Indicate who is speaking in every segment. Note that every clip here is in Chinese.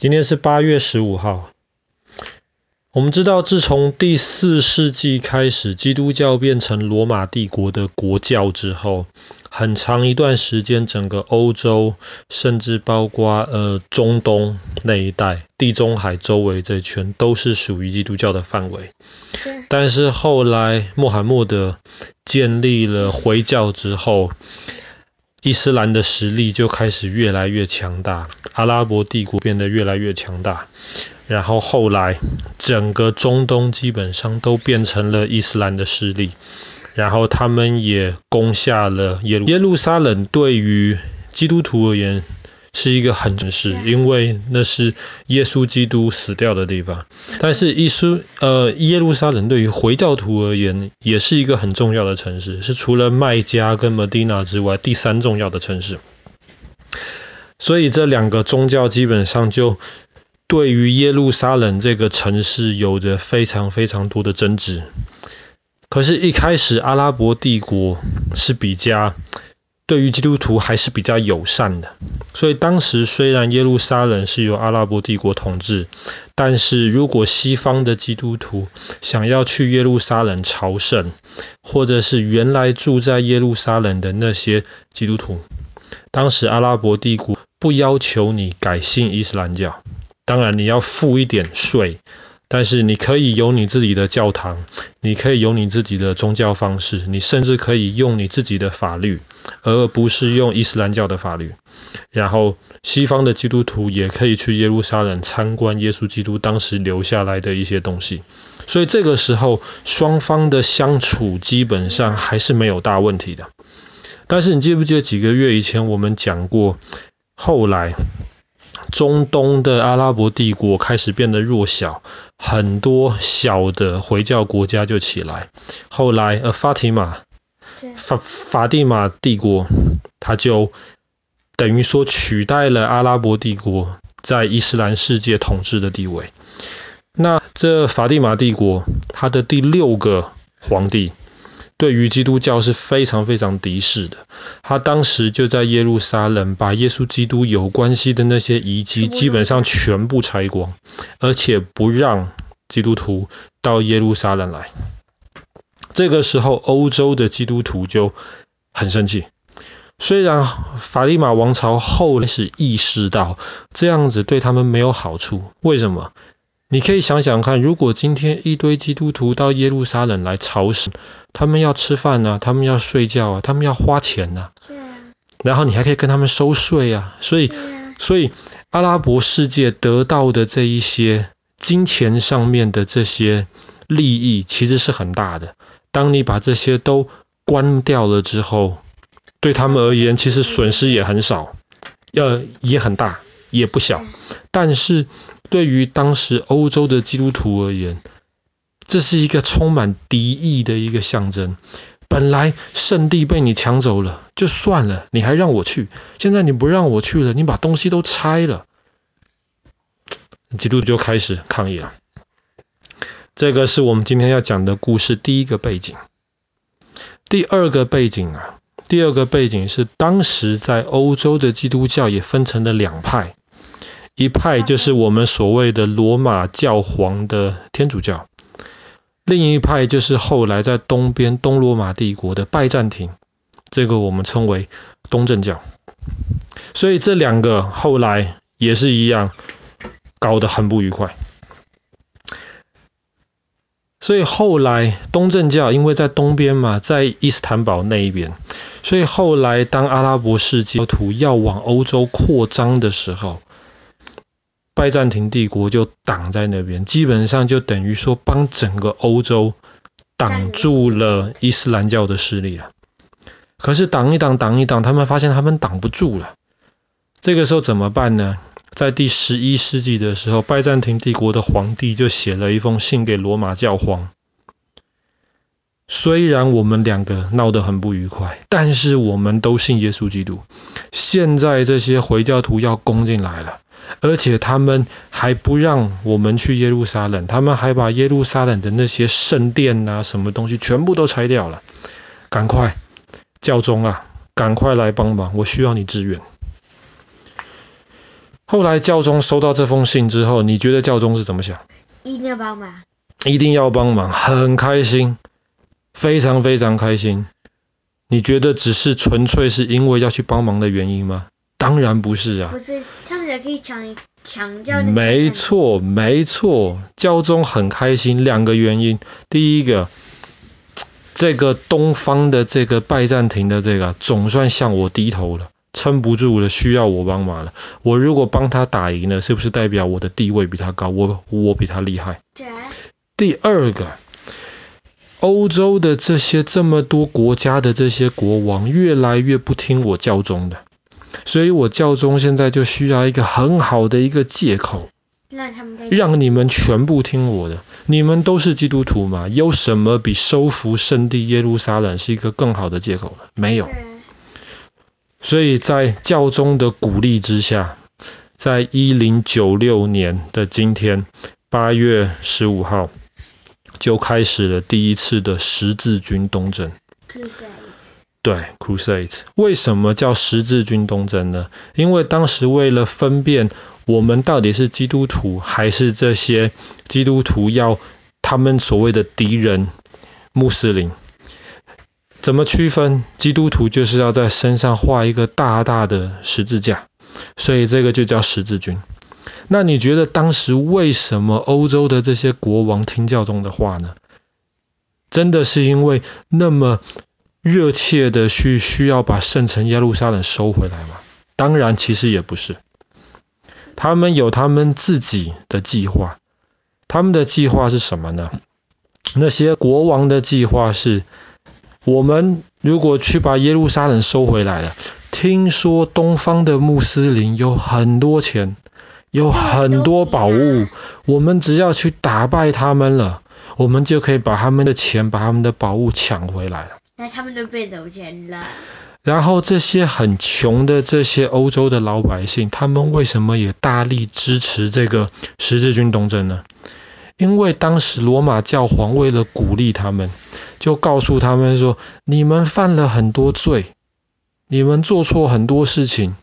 Speaker 1: 今天是八月十五号。我们知道，自从第四世纪开始，基督教变成罗马帝国的国教之后，很长一段时间，整个欧洲，甚至包括呃中东那一带、地中海周围这一圈，都是属于基督教的范围。但是后来穆罕默德建立了回教之后，伊斯兰的实力就开始越来越强大，阿拉伯帝国变得越来越强大，然后后来整个中东基本上都变成了伊斯兰的势力，然后他们也攻下了耶路耶路撒冷，对于基督徒而言，是一个很正式，因为那是耶稣基督死掉的地方。但是耶稣呃耶路撒冷对于回教徒而言，也是一个很重要的城市，是除了麦加跟麦地那之外第三重要的城市。所以这两个宗教基本上就对于耶路撒冷这个城市有着非常非常多的争执。可是，一开始阿拉伯帝国是比较。对于基督徒还是比较友善的，所以当时虽然耶路撒冷是由阿拉伯帝国统治，但是如果西方的基督徒想要去耶路撒冷朝圣，或者是原来住在耶路撒冷的那些基督徒，当时阿拉伯帝国不要求你改信伊斯兰教，当然你要付一点税。但是你可以有你自己的教堂，你可以有你自己的宗教方式，你甚至可以用你自己的法律，而不是用伊斯兰教的法律。然后西方的基督徒也可以去耶路撒冷参观耶稣基督当时留下来的一些东西。所以这个时候双方的相处基本上还是没有大问题的。但是你记不记得几个月以前我们讲过，后来中东的阿拉伯帝国开始变得弱小。很多小的回教国家就起来，后来呃，法提玛法法蒂玛帝国，它就等于说取代了阿拉伯帝国在伊斯兰世界统治的地位。那这法蒂玛帝国，它的第六个皇帝对于基督教是非常非常敌视的。他当时就在耶路撒冷把耶稣基督有关系的那些遗迹基本上全部拆光。而且不让基督徒到耶路撒冷来。这个时候，欧洲的基督徒就很生气。虽然法利玛王朝后来是意识到这样子对他们没有好处，为什么？你可以想想看，如果今天一堆基督徒到耶路撒冷来朝圣，他们要吃饭啊，他们要睡觉啊，他们要花钱啊。然后你还可以跟他们收税啊，所以，所以。阿拉伯世界得到的这一些金钱上面的这些利益，其实是很大的。当你把这些都关掉了之后，对他们而言，其实损失也很少，要也很大，也不小。但是对于当时欧洲的基督徒而言，这是一个充满敌意的一个象征。本来圣地被你抢走了，就算了，你还让我去。现在你不让我去了，你把东西都拆了，基督就开始抗议了。这个是我们今天要讲的故事第一个背景。第二个背景啊，第二个背景是当时在欧洲的基督教也分成了两派，一派就是我们所谓的罗马教皇的天主教。另一派就是后来在东边东罗马帝国的拜占庭，这个我们称为东正教。所以这两个后来也是一样，搞得很不愉快。所以后来东正教因为在东边嘛，在伊斯坦堡那一边，所以后来当阿拉伯世界图要往欧洲扩张的时候，拜占庭帝国就挡在那边，基本上就等于说帮整个欧洲挡住了伊斯兰教的势力了。可是挡一挡，挡一挡，他们发现他们挡不住了。这个时候怎么办呢？在第十一世纪的时候，拜占庭帝国的皇帝就写了一封信给罗马教皇。虽然我们两个闹得很不愉快，但是我们都信耶稣基督。现在这些回教徒要攻进来了。而且他们还不让我们去耶路撒冷，他们还把耶路撒冷的那些圣殿啊、什么东西全部都拆掉了。赶快，教宗啊，赶快来帮忙，我需要你支援。后来教宗收到这封信之后，你觉得教宗是怎么想？
Speaker 2: 一定要帮忙。
Speaker 1: 一定要帮忙，很开心，非常非常开心。你觉得只是纯粹是因为要去帮忙的原因吗？当然不是啊。
Speaker 2: 不是，他们也可以抢抢教。
Speaker 1: 没错，没错，教宗很开心，两个原因。第一个，这个东方的这个拜占庭的这个总算向我低头了，撑不住了，需要我帮忙了。我如果帮他打赢了，是不是代表我的地位比他高？我我比他厉害。
Speaker 2: 对。
Speaker 1: 第二个。欧洲的这些这么多国家的这些国王越来越不听我教宗的，所以我教宗现在就需要一个很好的一个借口，让你们全部听我的。你们都是基督徒嘛，有什么比收复圣地耶路撒冷是一个更好的借口呢？没有。所以在教宗的鼓励之下，在一零九六年的今天，八月十五号。就开始了第一次的十字军东征。对，Crusades。为什么叫十字军东征呢？因为当时为了分辨我们到底是基督徒还是这些基督徒要他们所谓的敌人穆斯林，怎么区分？基督徒就是要在身上画一个大大的十字架，所以这个就叫十字军。那你觉得当时为什么欧洲的这些国王听教宗的话呢？真的是因为那么热切的去需要把圣城耶路撒冷收回来吗？当然，其实也不是。他们有他们自己的计划。他们的计划是什么呢？那些国王的计划是：我们如果去把耶路撒冷收回来了，听说东方的穆斯林有很多钱。有很多宝物，我们只要去打败他们了，我们就可以把他们的钱、把他们的宝物抢回来了。
Speaker 2: 那他们都被有钱了。
Speaker 1: 然后这些很穷的这些欧洲的老百姓，他们为什么也大力支持这个十字军东征呢？因为当时罗马教皇为了鼓励他们，就告诉他们说：你们犯了很多罪，你们做错很多事情。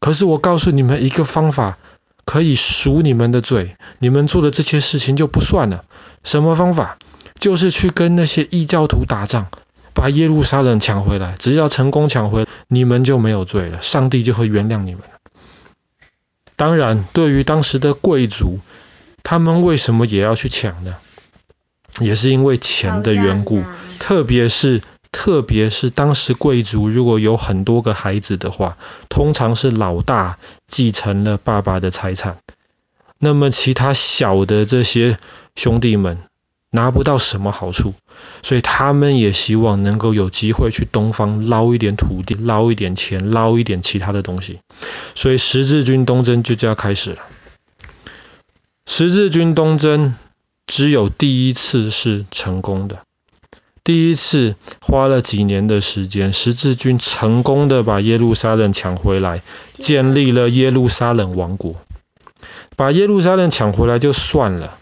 Speaker 1: 可是我告诉你们一个方法，可以赎你们的罪，你们做的这些事情就不算了。什么方法？就是去跟那些异教徒打仗，把耶路撒冷抢回来。只要成功抢回，你们就没有罪了，上帝就会原谅你们。当然，对于当时的贵族，他们为什么也要去抢呢？也是因为钱的缘故，特别是。特别是当时贵族如果有很多个孩子的话，通常是老大继承了爸爸的财产，那么其他小的这些兄弟们拿不到什么好处，所以他们也希望能够有机会去东方捞一点土地、捞一点钱、捞一点其他的东西，所以十字军东征就这样开始了。十字军东征只有第一次是成功的。第一次花了几年的时间，十字军成功的把耶路撒冷抢回来，建立了耶路撒冷王国。把耶路撒冷抢回来就算了，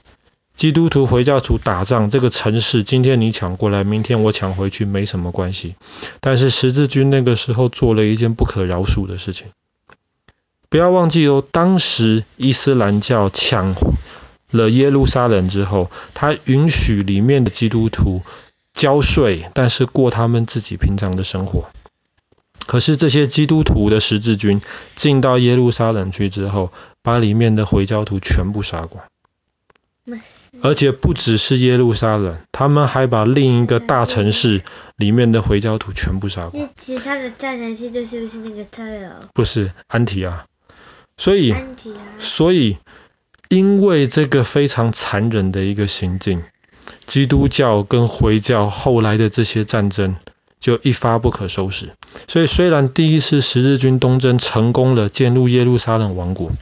Speaker 1: 基督徒回教徒打仗，这个城市今天你抢过来，明天我抢回去，没什么关系。但是十字军那个时候做了一件不可饶恕的事情，不要忘记哦，当时伊斯兰教抢了耶路撒冷之后，他允许里面的基督徒。交税，但是过他们自己平常的生活。可是这些基督徒的十字军进到耶路撒冷去之后，把里面的回教徒全部杀光。而且不只是耶路撒冷，他们还把另一个大城市里面的回教徒全部杀光。
Speaker 2: 其他的大城市就是不是那个特尔？
Speaker 1: 不是安提阿。所以，所以因为这个非常残忍的一个行径。基督教跟回教后来的这些战争就一发不可收拾，所以虽然第一次十字军东征成功了，建入耶路撒冷王国，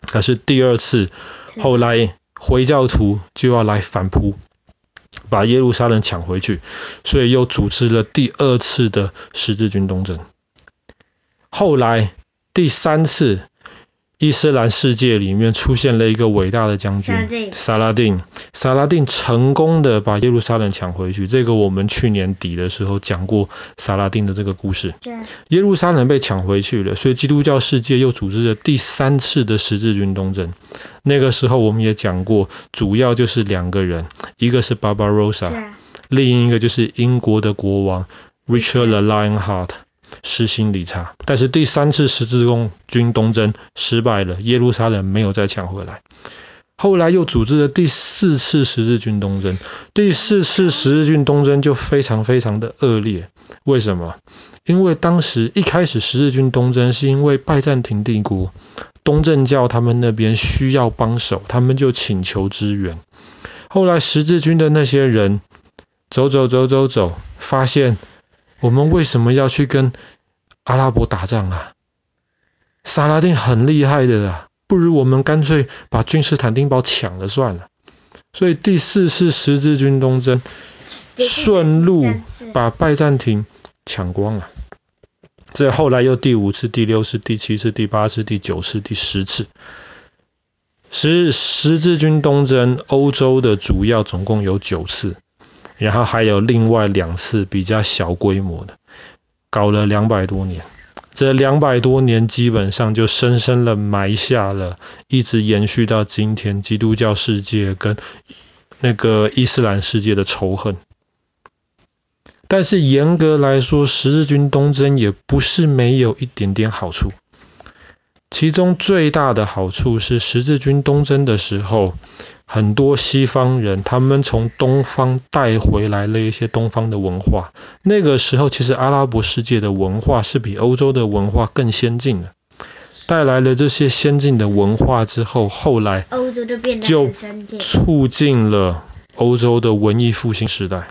Speaker 1: 可是第二次后来回教徒就要来反扑，把耶路撒冷抢回去，所以又组织了第二次的十字军东征。后来第三次。伊斯兰世界里面出现了一个伟大的将军，萨拉丁。萨拉丁成功的把耶路撒冷抢回去，这个我们去年底的时候讲过萨拉丁的这个故事。
Speaker 2: 对。
Speaker 1: 耶路撒冷被抢回去了，所以基督教世界又组织了第三次的十字军东征。那个时候我们也讲过，主要就是两个人，一个是 Barbarossa，另一个就是英国的国王 Richard the Lionheart，实行理查。但是第三次十字军东征失败了，耶路撒冷没有再抢回来。后来又组织了第四次十字军东征，第四次十字军东征就非常非常的恶劣。为什么？因为当时一开始十字军东征是因为拜占庭帝国东正教他们那边需要帮手，他们就请求支援。后来十字军的那些人走走走走走，发现我们为什么要去跟阿拉伯打仗啊？萨拉丁很厉害的啊！不如我们干脆把君士坦丁堡抢了算了。所以第四次十字军东征顺路把拜占庭抢光了。这后来又第五次、第六次、第七次、第八次、第九次、第十次十十字军东征，欧洲的主要总共有九次，然后还有另外两次比较小规模的，搞了两百多年。这两百多年基本上就深深的埋下了，一直延续到今天基督教世界跟那个伊斯兰世界的仇恨。但是严格来说，十字军东征也不是没有一点点好处。其中最大的好处是十字军东征的时候。很多西方人，他们从东方带回来了一些东方的文化。那个时候，其实阿拉伯世界的文化是比欧洲的文化更先进的。带来了这些先进的文化之后，后来欧洲就变得就促进了欧洲的文艺复兴时代。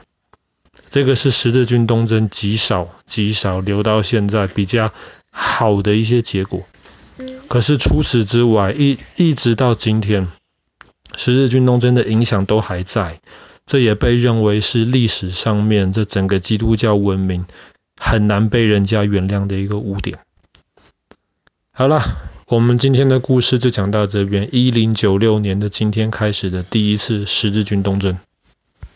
Speaker 1: 这个是十字军东征极少极少留到现在比较好的一些结果。可是除此之外，一一直到今天。十字军东征的影响都还在，这也被认为是历史上面这整个基督教文明很难被人家原谅的一个污点。好了，我们今天的故事就讲到这边。一零九六年的今天开始的第一次十字军东征。